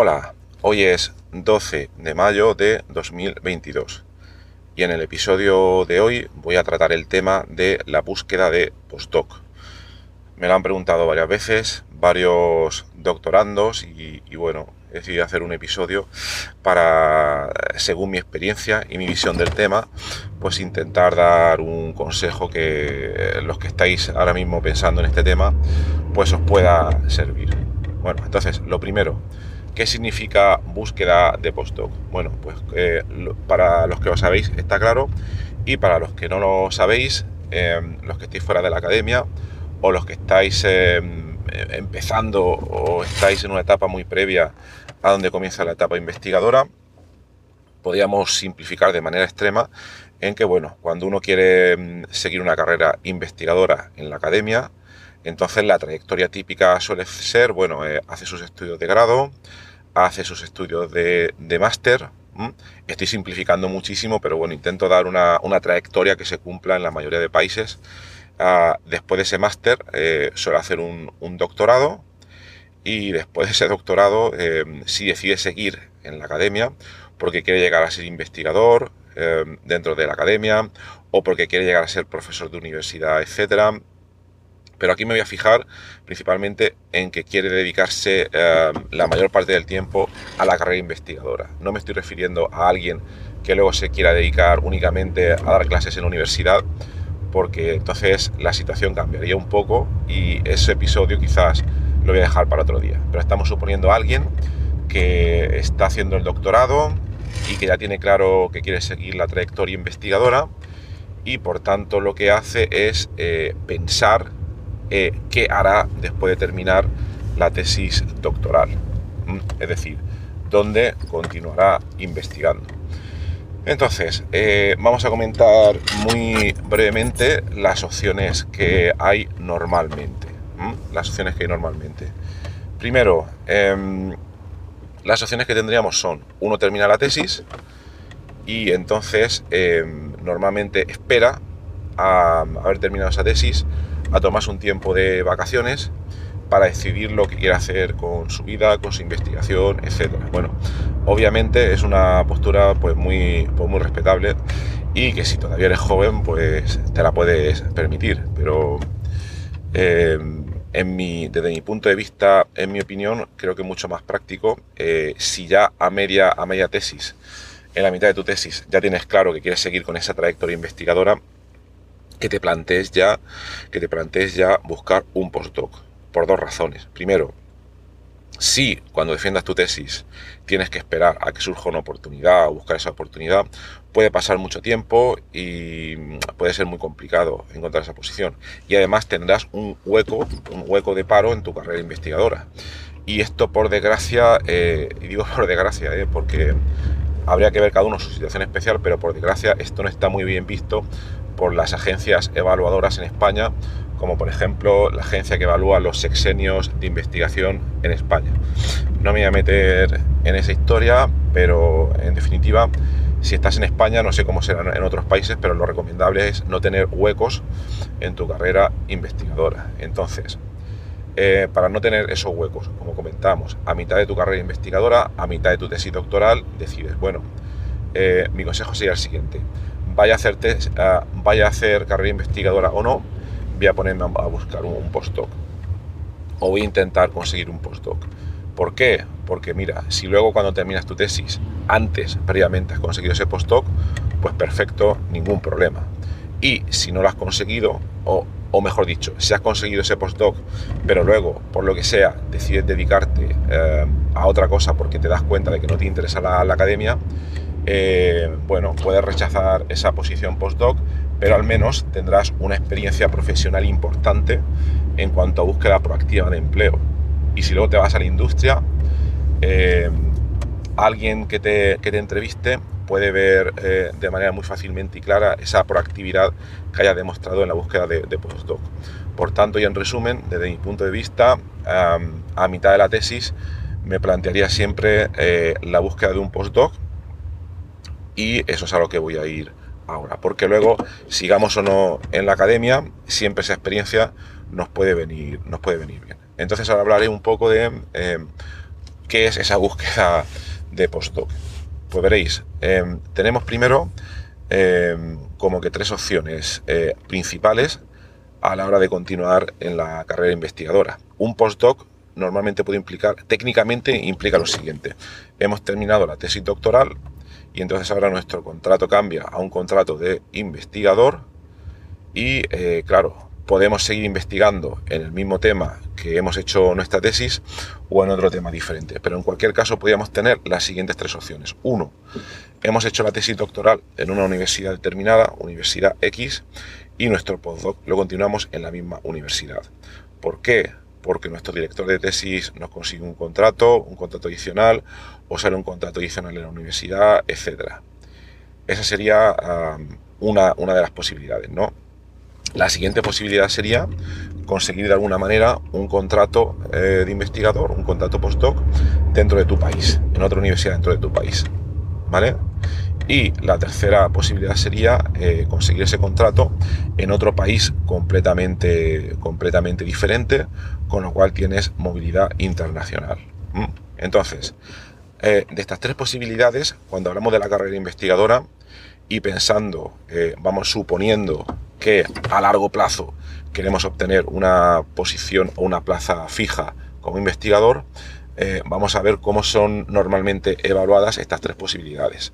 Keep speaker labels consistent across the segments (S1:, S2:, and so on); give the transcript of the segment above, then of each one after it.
S1: Hola, hoy es 12 de mayo de 2022 y en el episodio de hoy voy a tratar el tema de la búsqueda de postdoc. Me lo han preguntado varias veces, varios doctorandos y, bueno, he decidido hacer un episodio para, según mi experiencia y mi visión del tema, pues intentar dar un consejo que los que estáis ahora mismo pensando en este tema, pues os pueda servir. Bueno, entonces, lo primero, ¿Qué significa búsqueda de postdoc? Bueno, pues eh, para los que lo sabéis está claro y para los que no lo sabéis, em, los que estáis fuera de la academia o los que estáis em, empezando o estáis en una etapa muy previa a donde comienza la etapa investigadora, podríamos simplificar de manera extrema en que, bueno, cuando uno quiere em, seguir una carrera investigadora en la academia, entonces la trayectoria típica suele ser, bueno, eh, hace sus estudios de grado, hace sus estudios de, máster. Estoy simplificando muchísimo, pero bueno, intento dar una, trayectoria que se cumpla en la mayoría de países. Ah, después de ese máster eh, suele hacer un, doctorado y después de ese doctorado, eh, si decide seguir en la academia, porque quiere llegar a ser investigador eh, dentro de la academia o porque quiere llegar a ser profesor de universidad, etcétera, pero aquí me voy a fijar principalmente en que quiere dedicarse eh, la mayor parte del tiempo a la carrera investigadora. No me estoy refiriendo a alguien que luego se quiera dedicar únicamente a dar clases en la universidad, porque entonces la situación cambiaría un poco y ese episodio quizás lo voy a dejar para otro día. Pero estamos suponiendo a alguien que está haciendo el doctorado y que ya tiene claro que quiere seguir la trayectoria investigadora y por tanto lo que hace es eh, pensar eh, qué hará después de terminar la tesis doctoral. Es decir, dónde continuará investigando. Entonces, eh, vamos a comentar muy brevemente las opciones que hay normalmente. Las opciones que hay normalmente. Primero, em, las opciones que tendríamos son, uno termina la tesis y entonces em, normalmente espera a haber terminado esa tesis a tomarse un tiempo de vacaciones para decidir lo que quiere hacer con su vida, con su investigación, etc. Bueno, obviamente es una postura pues muy, pues, muy respetable y que si todavía eres joven pues te la puedes permitir, pero eh, en mi, desde mi punto de vista, en mi opinión, creo que es mucho más práctico eh, si ya a media, a media tesis, en la mitad de tu tesis, ya tienes claro que quieres seguir con esa trayectoria investigadora, que te plantees ya, que te plantees ya buscar un postdoc. Por dos razones. Primero, si cuando defiendas tu tesis tienes que esperar a que surja una oportunidad o buscar esa oportunidad, puede pasar mucho tiempo y puede ser muy complicado encontrar esa posición. Y además tendrás un hueco, un hueco de paro en tu carrera investigadora. Y esto por desgracia, eh, y digo por desgracia, eh, porque habría que ver cada uno su situación especial, pero por desgracia esto no está muy bien visto por las agencias evaluadoras en España, como por ejemplo la agencia que evalúa los sexenios de investigación en España. No me voy a meter en esa historia, pero en definitiva, si estás en España, no sé cómo será en otros países, pero lo recomendable es no tener huecos en tu carrera investigadora. Entonces, eh, para no tener esos huecos, como comentamos, a mitad de tu carrera investigadora, a mitad de tu tesis doctoral, decides, bueno, eh, mi consejo sería el siguiente vaya a hacer, carrera investigadora o no, voy a ponerme a buscar un, postdoc. O voy a intentar conseguir un postdoc. ¿Por qué? porque mira, si luego cuando terminas tu tesis, antes, previamente, has conseguido ese postdoc, pues perfecto, ningún problema. Y si no lo has conseguido, o, mejor dicho, si has conseguido ese postdoc, pero luego, por lo que sea, decides dedicarte eh, a otra cosa porque te das cuenta de que no te interesa la, academia, eh, bueno, puedes rechazar esa posición postdoc, pero al menos tendrás una experiencia profesional importante en cuanto a búsqueda proactiva de empleo. Y si luego te vas a la industria, eh, alguien que te, entreviste puede ver eh, de manera muy fácilmente y clara esa proactividad que haya demostrado en la búsqueda de, postdoc. Por tanto, y en resumen, desde mi punto de vista, a mitad de la tesis me plantearía siempre la búsqueda de un postdoc y eso es a lo que voy a ir ahora, porque luego, sigamos o no en la academia, siempre esa experiencia nos puede venir, nos puede venir bien. Entonces ahora hablaré un poco de ¿Qué es esa búsqueda de postdoc? Pues veréis, em, tenemos primero em, como que tres opciones eh, principales a la hora de continuar en la carrera investigadora. Un postdoc normalmente puede implicar, técnicamente implica lo siguiente. Hemos terminado la tesis doctoral y entonces ahora nuestro contrato cambia a un contrato de investigador y eh, claro, podemos seguir investigando en el mismo tema que hemos hecho nuestra tesis o en otro tema diferente. Pero en cualquier caso podríamos tener las siguientes tres opciones. Uno, hemos hecho la tesis doctoral en una universidad determinada, Universidad X, y nuestro postdoc lo continuamos en la misma universidad. ¿Por qué? Porque nuestro director de tesis nos consigue un contrato, un contrato adicional, o sale un contrato adicional en la universidad, etc. Esa sería una, una de las posibilidades, ¿no? La siguiente posibilidad sería conseguir de alguna manera un contrato eh, de investigador, un contrato postdoc dentro de tu país, en otra universidad dentro de tu país. ¿Vale? Y la tercera posibilidad sería eh, conseguir ese contrato en otro país completamente, completamente diferente, con lo cual tienes movilidad internacional. Entonces, eh, de estas tres posibilidades, cuando hablamos de la carrera investigadora y pensando, vamos suponiendo que a largo plazo queremos obtener una posición o una plaza fija como investigador, eh, vamos a ver cómo son normalmente evaluadas estas tres posibilidades.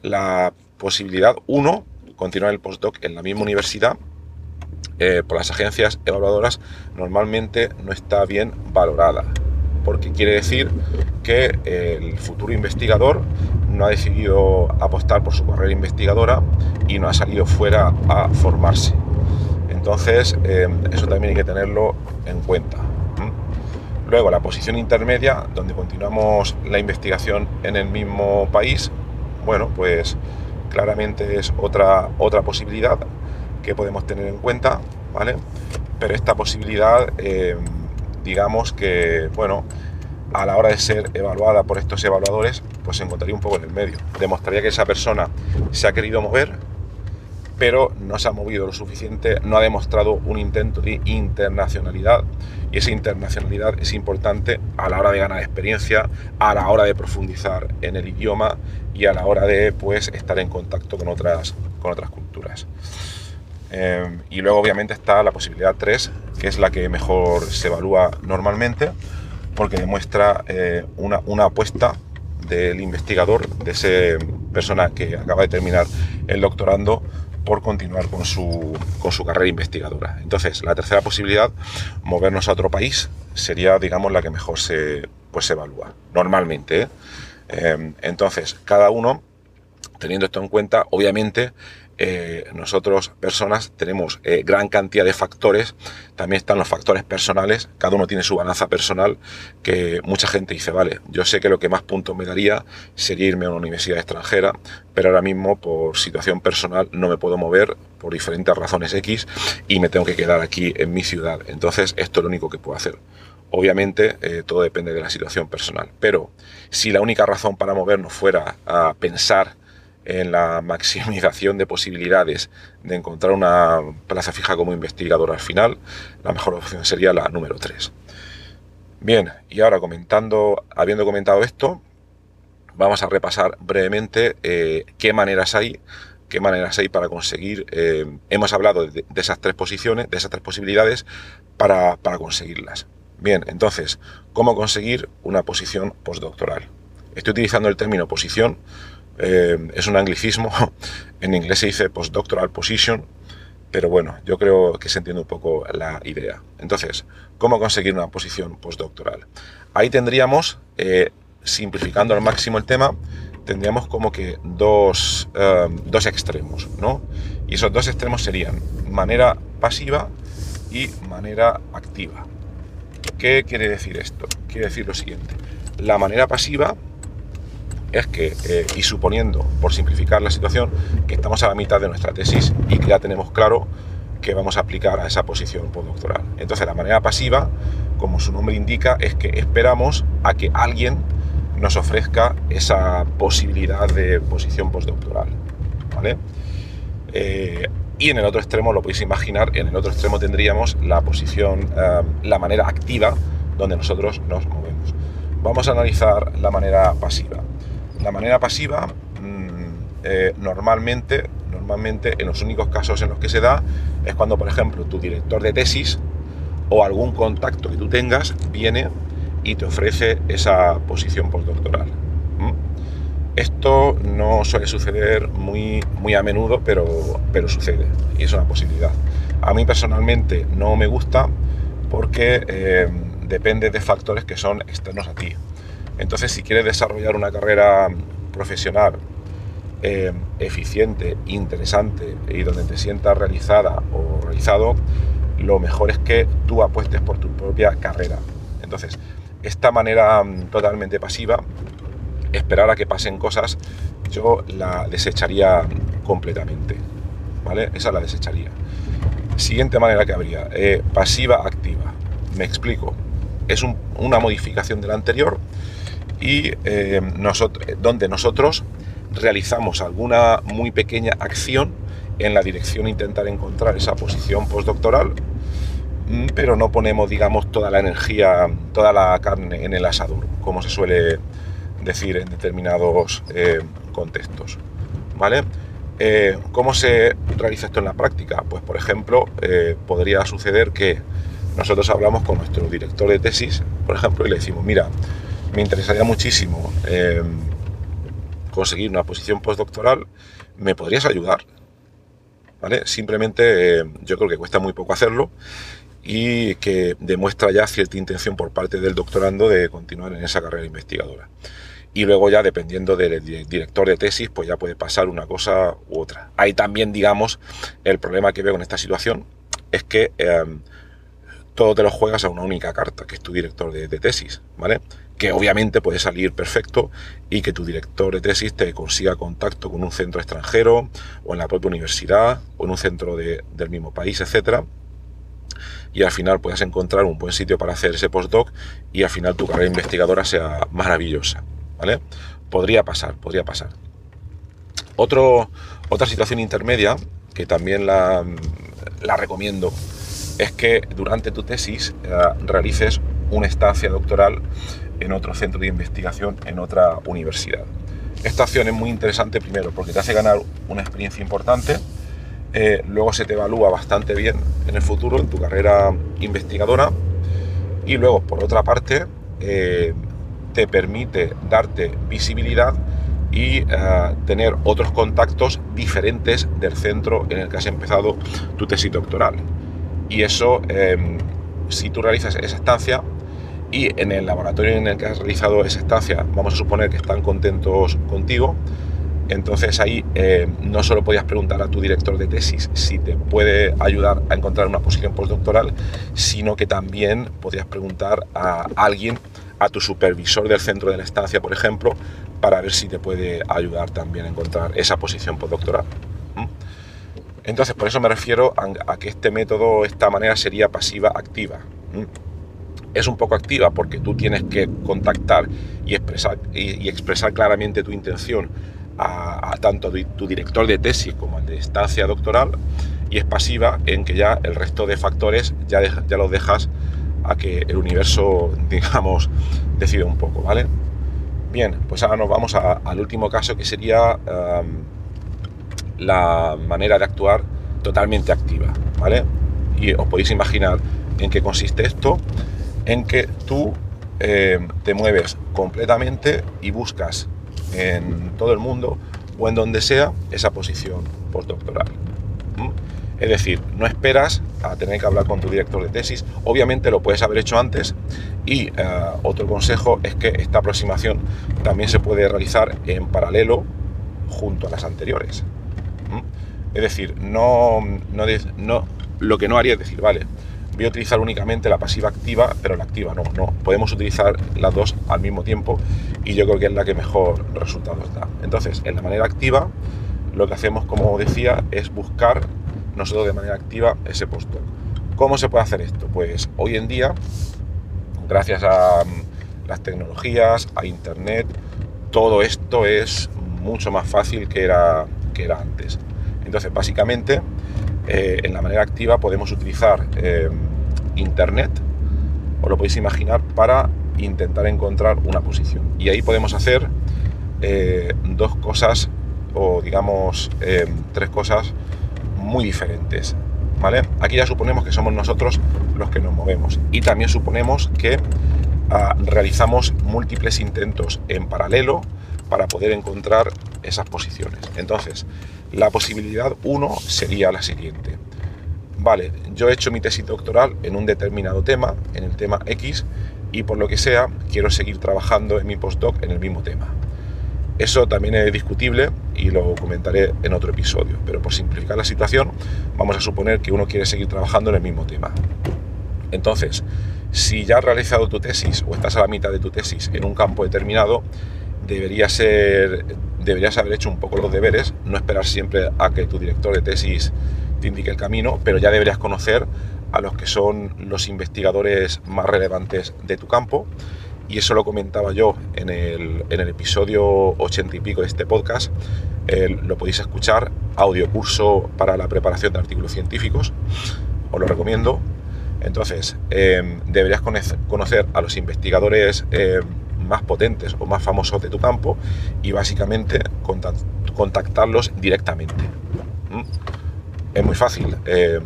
S1: La posibilidad 1, continuar el postdoc en la misma universidad, eh, por las agencias evaluadoras normalmente no está bien valorada, porque quiere decir que el futuro investigador no ha decidido apostar por su carrera investigadora y no ha salido fuera a formarse. Entonces, eh, eso también hay que tenerlo en cuenta. Luego, la posición intermedia, donde continuamos la investigación en el mismo país, bueno, pues claramente es otra, otra posibilidad que podemos tener en cuenta, ¿vale? Pero esta posibilidad, eh, digamos que, bueno, a la hora de ser evaluada por estos evaluadores, pues se encontraría un poco en el medio. Demostraría que esa persona se ha querido mover, pero no se ha movido lo suficiente, no ha demostrado un intento de internacionalidad. Y esa internacionalidad es importante a la hora de ganar experiencia, a la hora de profundizar en el idioma y a la hora de pues, estar en contacto con otras, con otras culturas. Em, y luego obviamente está la posibilidad 3, que es la que mejor se evalúa normalmente, porque demuestra eh, una, una apuesta del investigador, de esa persona que acaba de terminar el doctorando, por continuar con su, con su carrera investigadora. Entonces, la tercera posibilidad, movernos a otro país, sería, digamos, la que mejor se, pues, se evalúa, normalmente. ¿eh? Eh, entonces, cada uno, teniendo esto en cuenta, obviamente, eh, nosotros personas tenemos eh, gran cantidad de factores, también están los factores personales, cada uno tiene su balanza personal, que mucha gente dice, vale, yo sé que lo que más puntos me daría sería irme a una universidad extranjera, pero ahora mismo por situación personal no me puedo mover por diferentes razones X y me tengo que quedar aquí en mi ciudad. Entonces esto es lo único que puedo hacer. Obviamente eh, todo depende de la situación personal, pero si la única razón para movernos fuera a pensar en la maximización de posibilidades de encontrar una plaza fija como investigador al final, la mejor opción sería la número 3. Bien, y ahora comentando, habiendo comentado esto, vamos a repasar brevemente eh, qué maneras hay, qué maneras hay para conseguir. Eh, hemos hablado de, esas tres posiciones, de esas tres posibilidades para, para conseguirlas. Bien, entonces, ¿cómo conseguir una posición postdoctoral? Estoy utilizando el término posición, eh, es un anglicismo, en inglés se dice postdoctoral position, pero bueno, yo creo que se entiende un poco la idea. Entonces, ¿cómo conseguir una posición postdoctoral? Ahí tendríamos, eh, simplificando al máximo el tema, tendríamos como que dos, eh, dos extremos, ¿no? Y esos dos extremos serían manera pasiva y manera activa. ¿Qué quiere decir esto? Quiere decir lo siguiente. La manera pasiva es que, eh, y suponiendo, por simplificar la situación, que estamos a la mitad de nuestra tesis y que ya tenemos claro que vamos a aplicar a esa posición postdoctoral. Entonces, la manera pasiva, como su nombre indica, es que esperamos a que alguien nos ofrezca esa posibilidad de posición postdoctoral. ¿vale? Eh, y en el otro extremo, lo podéis imaginar, en el otro extremo tendríamos la posición, eh, la manera activa donde nosotros nos movemos. Vamos a analizar la manera pasiva. La manera pasiva mm, eh, normalmente, normalmente en los únicos casos en los que se da es cuando, por ejemplo, tu director de tesis o algún contacto que tú tengas viene y te ofrece esa posición postdoctoral. Esto no suele suceder muy, muy a menudo, pero, pero sucede y es una posibilidad. A mí personalmente no me gusta porque eh, depende de factores que son externos a ti. Entonces, si quieres desarrollar una carrera profesional eh, eficiente, interesante y donde te sientas realizada o realizado, lo mejor es que tú apuestes por tu propia carrera. Entonces, esta manera mm, totalmente pasiva, esperar a que pasen cosas, yo la desecharía completamente. ¿Vale? Esa la desecharía. Siguiente manera que habría, eh, pasiva activa. Me explico. Es una modificación de la anterior y eh, donde nosotros realizamos alguna muy pequeña acción en la dirección de intentar encontrar esa posición postdoctoral, mm, pero no ponemos, digamos, toda la energía, toda la carne en el asador, como se suele decir en determinados eh, contextos. ¿Vale? Eh, ¿Cómo se realiza esto en la práctica? Pues, por ejemplo, podría suceder que nosotros hablamos con nuestro director de tesis, por ejemplo, y le decimos, mira, me interesaría muchísimo eh, conseguir una posición postdoctoral, ¿me podrías ayudar? ¿Vale? Simplemente eh, yo creo que cuesta muy poco hacerlo y que demuestra ya cierta intención por parte del doctorando de continuar en esa carrera investigadora. Y luego ya dependiendo del director de tesis, pues ya puede pasar una cosa u otra. Hay también, digamos, el problema que veo en esta situación es que eh, todo te lo juegas a una única carta, que es tu director de, tesis, ¿vale? que obviamente puede salir perfecto y que tu director de tesis te consiga contacto con un centro extranjero o en la propia universidad o en un centro del mismo país, etcétera y al final puedas encontrar un buen sitio para hacer ese postdoc y al final tu carrera investigadora sea maravillosa, ¿vale? Podría pasar, podría pasar. Otra situación intermedia que también la recomiendo es que durante tu tesis eh, realices una estancia doctoral en otro centro de investigación, en otra universidad. Esta acción es muy interesante primero porque te hace ganar una experiencia importante, eh, luego se te evalúa bastante bien en el futuro en tu carrera investigadora y luego por otra parte eh, te permite darte visibilidad y tener otros contactos diferentes del centro en el que has empezado tu tesis doctoral. Y eso, si tú realizas esa estancia, y en el laboratorio en el que has realizado esa estancia, vamos a suponer que están contentos contigo, entonces ahí eh, no solo podías preguntar a tu director de tesis si te puede ayudar a encontrar una posición postdoctoral, sino que también podías preguntar a alguien, a tu supervisor del centro de la estancia, por ejemplo, para ver si te puede ayudar también a encontrar esa posición postdoctoral. Entonces, por eso me refiero a, que este método, esta manera sería pasiva activa es un poco activa porque tú tienes que contactar y expresar, y, expresar claramente tu intención a, tanto tu director de tesis como al de estancia doctoral y es pasiva en que ya el resto de factores ya, ya los dejas a que el universo, digamos, decida un poco, ¿vale? Bien, pues ahora nos vamos al último caso que sería la manera de actuar totalmente activa, ¿vale? Y os podéis imaginar en qué consiste esto en que tú eh, te mueves completamente y buscas en todo el mundo o en donde sea esa posición postdoctoral. Es decir, no esperas a tener que hablar con tu director de tesis. Obviamente lo puedes haber hecho antes. Y eh, otro consejo es que esta aproximación también se puede realizar en paralelo junto a las anteriores. Es decir, no, no, no, lo que no haría es decir, vale, voy a utilizar únicamente la pasiva activa, pero la activa no, no. Podemos utilizar las dos al mismo tiempo y yo creo que es la que mejor resultados da. Entonces, en la manera activa, lo que hacemos, como decía, es buscar nosotros de manera activa ese postdoc. ¿Cómo se puede hacer esto? Pues hoy en día, gracias a mm, las tecnologías, a Internet, todo esto es mucho más fácil que era, que era antes. Entonces, básicamente, eh, en la manera activa podemos utilizar eh, Internet, os lo podéis imaginar, para intentar encontrar una posición. Y ahí podemos hacer eh, dos cosas, o digamos, tres cosas muy diferentes. ¿vale? Aquí ya suponemos que somos nosotros los que nos movemos y también suponemos que ah, realizamos múltiples intentos en paralelo para poder encontrar esas posiciones. Entonces, la posibilidad 1 sería la siguiente. Vale, yo he hecho mi tesis doctoral en un determinado tema, en el tema X, y por lo que sea, quiero seguir trabajando en mi postdoc en el mismo tema. Eso también es discutible y lo comentaré en otro episodio, pero por simplificar la situación, vamos a suponer que uno quiere seguir trabajando en el mismo tema. Entonces, si ya has realizado tu tesis o estás a la mitad de tu tesis en un campo determinado, debería ser, deberías haber hecho un poco los deberes, no esperar siempre a que tu director de tesis te indique el camino, pero ya deberías conocer a los que son los investigadores más relevantes de tu campo. Y eso lo comentaba yo en el, en el episodio 80 y pico de este podcast, lo podéis escuchar, audio curso para la preparación de artículos científicos, os lo recomiendo. Entonces, em, deberías conocer a los investigadores em, más potentes o más famosos de tu campo y básicamente contactarlos directamente. Es muy fácil, em,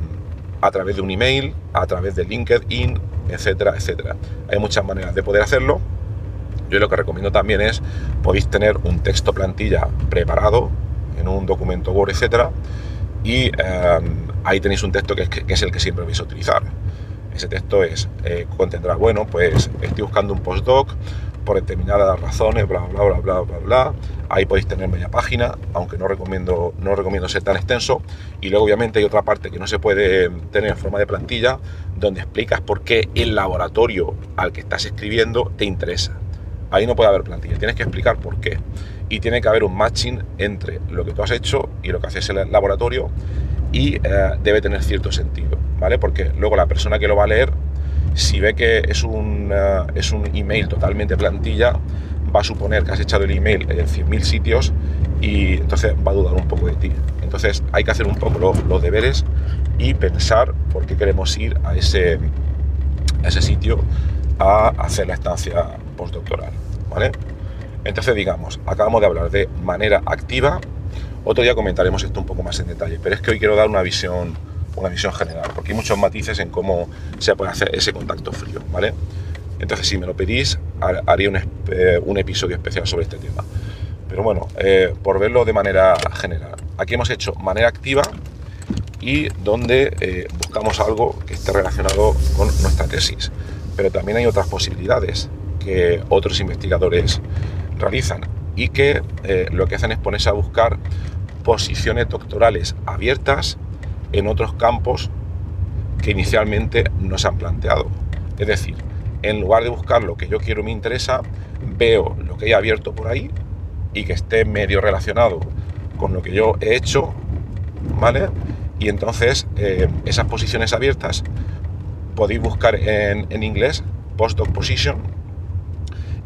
S1: a través de un email, a través de LinkedIn, etcétera, etcétera. Hay muchas maneras de poder hacerlo. Yo lo que recomiendo también es, podéis tener un texto plantilla preparado en un documento Word, etcétera, y em, ahí tenéis un texto que es, el que siempre vais a utilizar. Ese texto es, eh, contendrá, bueno, pues estoy buscando un postdoc por determinadas razones, bla, bla, bla, bla, bla, bla. Ahí podéis tener media página, aunque no recomiendo, no recomiendo ser tan extenso. Y luego, obviamente, hay otra parte que no se puede tener en forma de plantilla, donde explicas por qué el laboratorio al que estás escribiendo te interesa. Ahí no puede haber plantilla, tienes que explicar por qué. Y tiene que haber un matching entre lo que tú has hecho y lo que haces en el laboratorio y eh, debe tener cierto sentido, ¿vale? Porque luego la persona que lo va a leer si ve que es un, eh, es un email totalmente plantilla, va a suponer que has echado el email en 100.000 sitios y entonces va a dudar un poco de ti. Entonces hay que hacer un poco los, deberes y pensar por qué queremos ir a ese, ese sitio a hacer la estancia postdoctoral. ¿vale? Entonces digamos, acabamos de hablar de manera activa, otro día comentaremos esto un poco más en detalle, pero es que hoy quiero dar una visión una visión general, porque hay muchos matices en cómo se puede hacer ese contacto frío, ¿vale? Entonces, si me lo pedís, haría un, eh, un episodio especial sobre este tema. Pero bueno, eh, por verlo de manera general. Aquí hemos hecho manera activa y donde eh, buscamos algo que esté relacionado con nuestra tesis. Pero también hay otras posibilidades que otros investigadores realizan y que lo que hacen es ponerse a buscar posiciones doctorales abiertas en otros campos que inicialmente no se han planteado. Es decir, en lugar de buscar lo que yo quiero me interesa, veo lo que hay abierto por ahí y que esté medio relacionado con lo que yo he hecho, ¿vale? Y entonces eh, esas posiciones abiertas podéis buscar en, en inglés postdoc position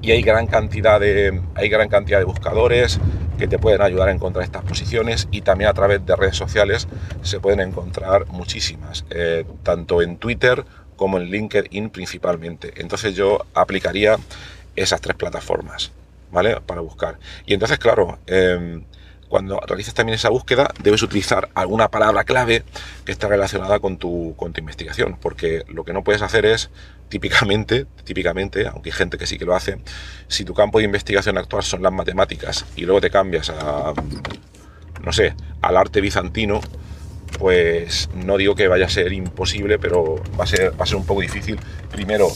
S1: y hay gran cantidad de, hay gran cantidad de buscadores que te pueden ayudar a encontrar estas posiciones y también a través de redes sociales se pueden encontrar muchísimas, eh, tanto en Twitter como en LinkedIn principalmente. Entonces yo aplicaría esas tres plataformas, ¿vale? Para buscar. Y entonces, claro, em, cuando realizas también esa búsqueda, debes utilizar alguna palabra clave que está relacionada con tu, con tu investigación, porque lo que no puedes hacer es, típicamente, típicamente, aunque hay gente que sí que lo hace, si tu campo de investigación actual son las matemáticas y luego te cambias a, no sé, al arte bizantino, pues no digo que vaya a ser imposible, pero va a ser, va a ser un poco difícil. Primero,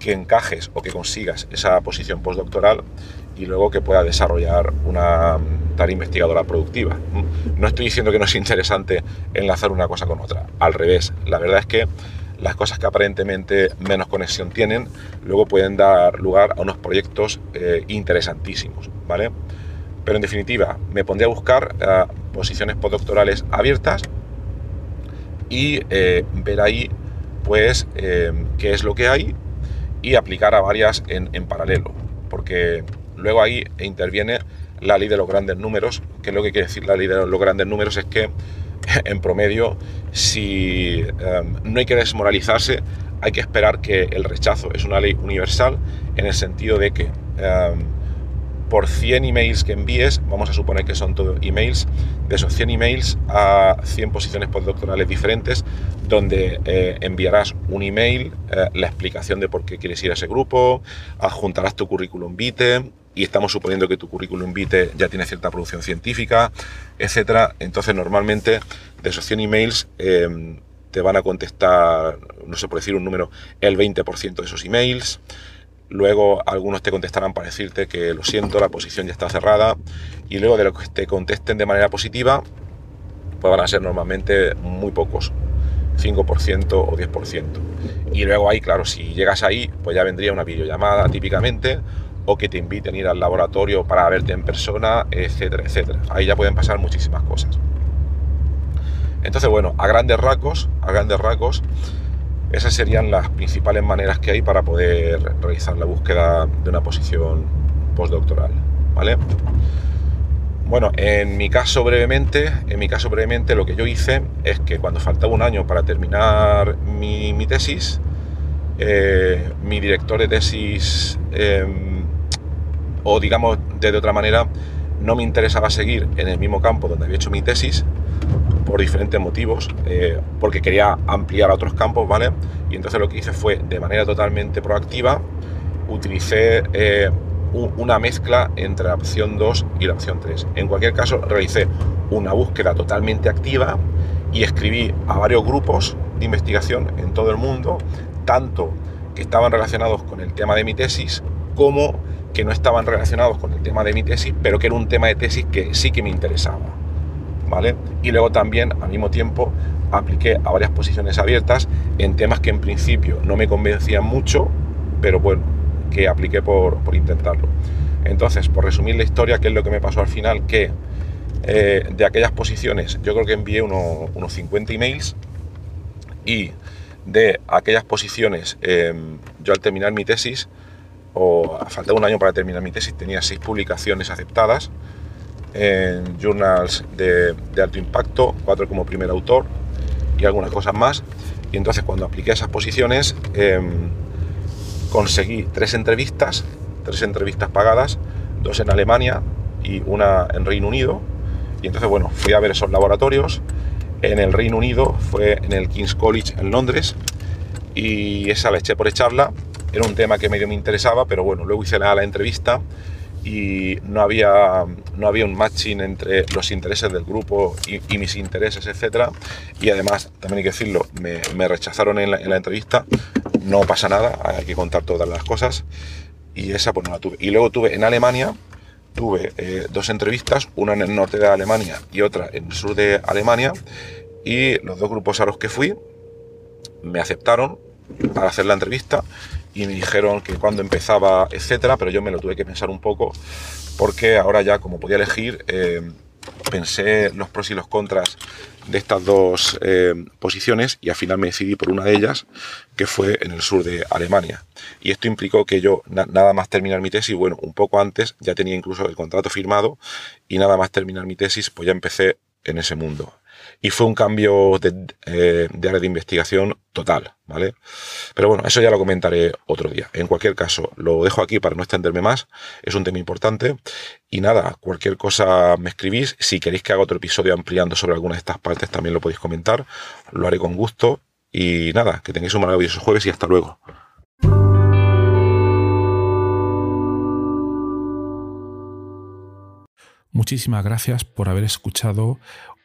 S1: que encajes o que consigas esa posición postdoctoral y luego que pueda desarrollar una tarea investigadora productiva. No estoy diciendo que no es interesante enlazar una cosa con otra, al revés, la verdad es que las cosas que aparentemente menos conexión tienen, luego pueden dar lugar a unos proyectos eh, interesantísimos, ¿vale? Pero en definitiva, me pondré a buscar eh, posiciones postdoctorales abiertas y eh, ver ahí, pues, qué es lo que hay y aplicar a varias en, en paralelo, porque luego ahí interviene la ley de los grandes números, que es lo que quiere decir la ley de los grandes números es que en promedio, si em, no hay que desmoralizarse, hay que esperar que el rechazo es una ley universal en el sentido de que em, por 100 emails que envíes, vamos a suponer que son todos emails, de esos 100 emails a 100 posiciones postdoctorales diferentes, donde eh, enviarás un email, eh, la explicación de por qué quieres ir a ese grupo, adjuntarás tu currículum vitae, y estamos suponiendo que tu currículum vitae ya tiene cierta producción científica, etcétera. Entonces, normalmente de esos 100 emails em, te van a contestar, no sé por decir un número, el 20% de esos emails. Luego algunos te contestarán para decirte que lo siento, la posición ya está cerrada. Y luego de lo que te contesten de manera positiva, pues van a ser normalmente muy pocos, 5% o 10%. Y luego ahí, claro, si llegas ahí, pues ya vendría una videollamada típicamente o que te inviten a ir al laboratorio para verte en persona, etcétera, etcétera. Ahí ya pueden pasar muchísimas cosas. Entonces, bueno, a grandes rasgos, a grandes rasgos, esas serían las principales maneras que hay para poder realizar la búsqueda de una posición postdoctoral, ¿vale? Bueno, en mi caso brevemente, en mi caso brevemente lo que yo hice es que cuando faltaba un año para terminar mi, tesis, eh, mi director de tesis em, o digamos de otra manera, no me interesaba seguir en el mismo campo donde había hecho mi tesis por diferentes motivos, eh, porque quería ampliar a otros campos, ¿vale? Y entonces lo que hice fue, de manera totalmente proactiva, utilicé eh, una mezcla entre la opción 2 y la opción 3. En cualquier caso, realicé una búsqueda totalmente activa y escribí a varios grupos de investigación en todo el mundo, tanto que estaban relacionados con el tema de mi tesis como que no estaban relacionados con el tema de mi tesis, pero que era un tema de tesis que sí que me interesaba. ¿Vale? Y luego también, al mismo tiempo, apliqué a varias posiciones abiertas en temas que en principio no me convencían mucho, pero bueno, que apliqué por, intentarlo. Entonces, por resumir la historia, ¿qué es lo que me pasó al final? Que eh, de aquellas posiciones yo creo que envié unos 50 emails y de aquellas posiciones em, yo al terminar mi tesis o a falta de un año para terminar mi tesis, tenía seis publicaciones aceptadas en journals de, alto impacto, cuatro como primer autor y algunas cosas más. Y entonces cuando apliqué esas posiciones em, conseguí tres entrevistas, tres entrevistas pagadas, dos en Alemania y una en Reino Unido. Y entonces, bueno, fui a ver esos laboratorios. En el Reino Unido fue en el King's College en Londres y esa la eché por echarla era un tema que medio me interesaba, pero bueno, luego hice la, entrevista y no había, no había un matching entre los intereses del grupo y, mis intereses, etc. Y además, también hay que decirlo, me, rechazaron en la, entrevista, no pasa nada, hay que contar todas las cosas. Y esa pues no la tuve. Y luego tuve en Alemania, tuve eh, dos entrevistas, una en el norte de Alemania y otra en el sur de Alemania. Y los dos grupos a los que fui me aceptaron para hacer la entrevista y me dijeron que cuando empezaba, etcétera, pero yo me lo tuve que pensar un poco porque ahora ya como podía elegir, eh, pensé los pros y los contras de estas dos eh, posiciones y al final me decidí por una de ellas que fue en el sur de Alemania. Y esto implicó que yo nada más terminar mi tesis, bueno, un poco antes ya tenía incluso el contrato firmado y nada más terminar mi tesis pues ya empecé en ese mundo. Y fue un cambio de, eh, de, área de investigación total, ¿vale? Pero bueno, eso ya lo comentaré otro día. En cualquier caso, lo dejo aquí para no extenderme más, es un tema importante y nada, cualquier cosa me escribís, si queréis que haga otro episodio ampliando sobre alguna de estas partes también lo podéis comentar, lo haré con gusto y nada, que tengáis un maravilloso jueves y hasta luego.
S2: Muchísimas gracias por haber escuchado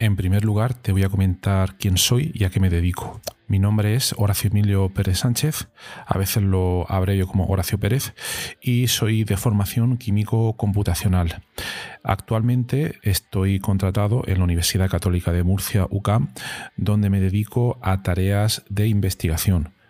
S2: En primer lugar, te voy a comentar quién soy y a qué me dedico. Mi nombre es Horacio Emilio Pérez Sánchez, a veces lo abrevio como Horacio Pérez, y soy de formación químico computacional. Actualmente estoy contratado en la Universidad Católica de Murcia, UCAM, donde me dedico a tareas de investigación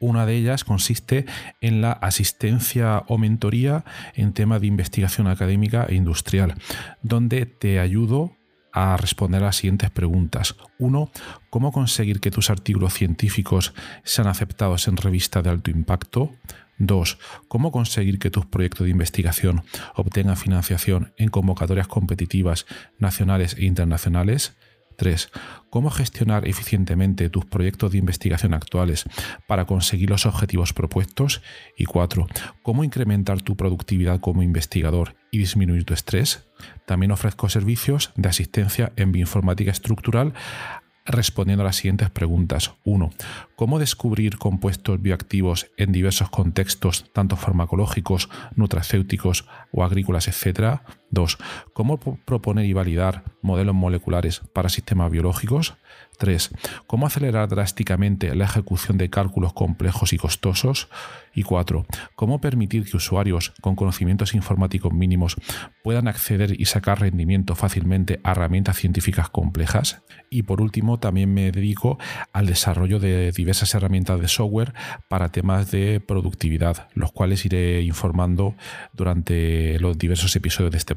S2: Una de ellas consiste en la asistencia o mentoría en temas de investigación académica e industrial, donde te ayudo a responder a las siguientes preguntas. Uno, ¿cómo conseguir que tus artículos científicos sean aceptados en revistas de alto impacto? Dos, ¿cómo conseguir que tus proyectos de investigación obtengan financiación en convocatorias competitivas nacionales e internacionales? 3. Cómo gestionar eficientemente tus proyectos de investigación actuales para conseguir los objetivos propuestos. Y 4. Cómo incrementar tu productividad como investigador y disminuir tu estrés. También ofrezco servicios de asistencia en bioinformática estructural respondiendo a las siguientes preguntas. 1. ¿Cómo descubrir compuestos bioactivos en diversos contextos, tanto farmacológicos, nutracéuticos o agrícolas, etcétera? 2. ¿Cómo proponer y validar modelos moleculares para sistemas biológicos? 3. ¿Cómo acelerar drásticamente la ejecución de cálculos complejos y costosos? Y 4. ¿Cómo permitir que usuarios con conocimientos informáticos mínimos puedan acceder y sacar rendimiento fácilmente a herramientas científicas complejas? Y por último, también me dedico al desarrollo de diversas herramientas de software para temas de productividad, los cuales iré informando durante los diversos episodios de este